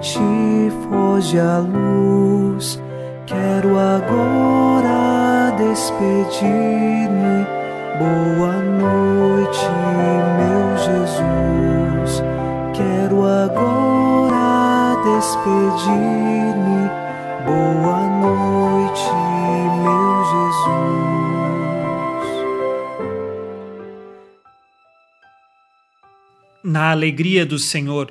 Noite, foge a luz. Quero agora despedir-me. Boa noite, meu Jesus. Quero agora despedir-me. Boa noite, meu Jesus. Na alegria do Senhor,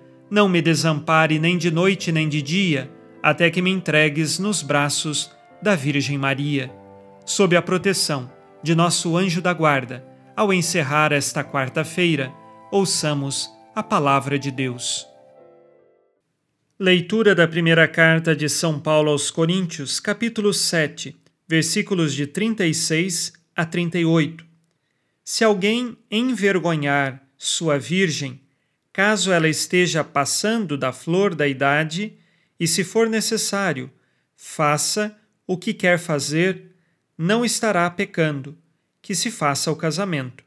não me desampare nem de noite nem de dia, até que me entregues nos braços da Virgem Maria. Sob a proteção de nosso anjo da guarda, ao encerrar esta quarta-feira, ouçamos a palavra de Deus. Leitura da primeira carta de São Paulo aos Coríntios, capítulo 7, versículos de 36 a 38. Se alguém envergonhar sua virgem, caso ela esteja passando da flor da idade, e se for necessário, faça o que quer fazer, não estará pecando, que se faça o casamento.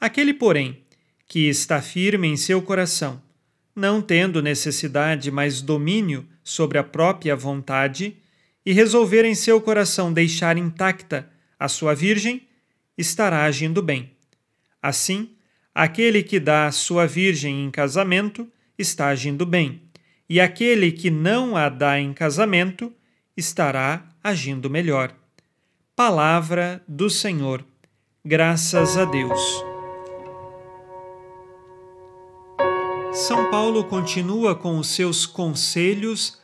Aquele, porém, que está firme em seu coração, não tendo necessidade mais domínio sobre a própria vontade, e resolver em seu coração deixar intacta a sua virgem, estará agindo bem. Assim, Aquele que dá a sua virgem em casamento está agindo bem, e aquele que não a dá em casamento estará agindo melhor. Palavra do Senhor. Graças a Deus. São Paulo continua com os seus conselhos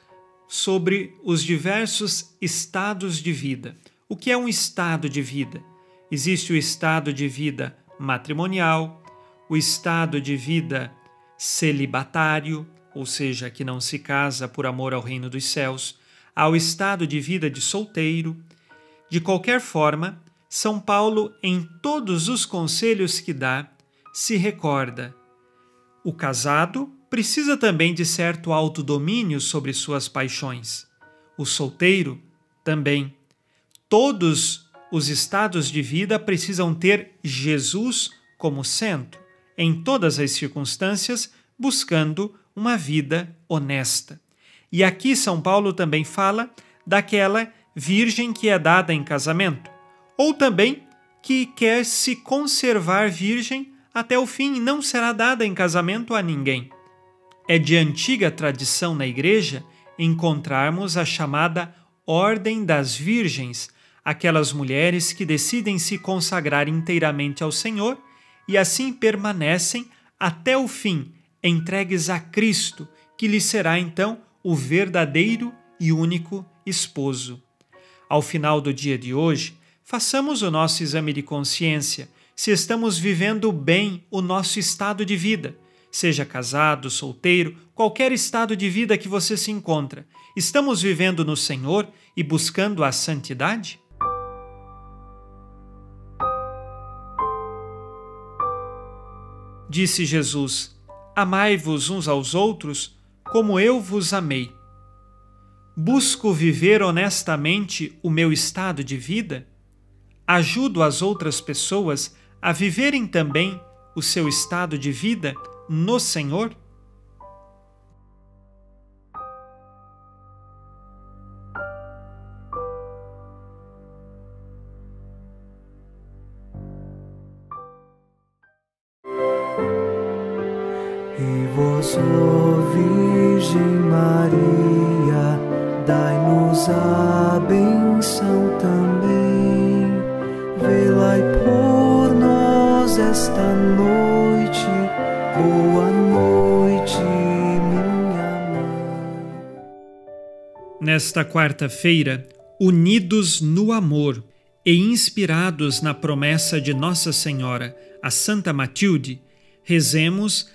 sobre os diversos estados de vida. O que é um estado de vida? Existe o estado de vida matrimonial, o estado de vida celibatário, ou seja, que não se casa por amor ao reino dos céus, ao estado de vida de solteiro. De qualquer forma, São Paulo, em todos os conselhos que dá, se recorda: o casado precisa também de certo autodomínio sobre suas paixões. O solteiro também. Todos os estados de vida precisam ter Jesus como centro em todas as circunstâncias, buscando uma vida honesta. E aqui São Paulo também fala daquela virgem que é dada em casamento, ou também que quer se conservar virgem até o fim e não será dada em casamento a ninguém. É de antiga tradição na Igreja encontrarmos a chamada Ordem das Virgens, aquelas mulheres que decidem se consagrar inteiramente ao Senhor e assim permanecem até o fim, entregues a Cristo, que lhe será então o verdadeiro e único esposo. Ao final do dia de hoje, façamos o nosso exame de consciência se estamos vivendo bem o nosso estado de vida. Seja casado, solteiro, qualquer estado de vida que você se encontra, estamos vivendo no Senhor e buscando a santidade? Disse Jesus: Amai-vos uns aos outros como eu vos amei. Busco viver honestamente o meu estado de vida? Ajudo as outras pessoas a viverem também o seu estado de vida no Senhor? E vós, ó Virgem Maria, dai-nos a benção também. Velai por nós esta noite. Boa noite, minha mãe. Nesta quarta-feira, unidos no amor e inspirados na promessa de Nossa Senhora, a Santa Matilde, rezemos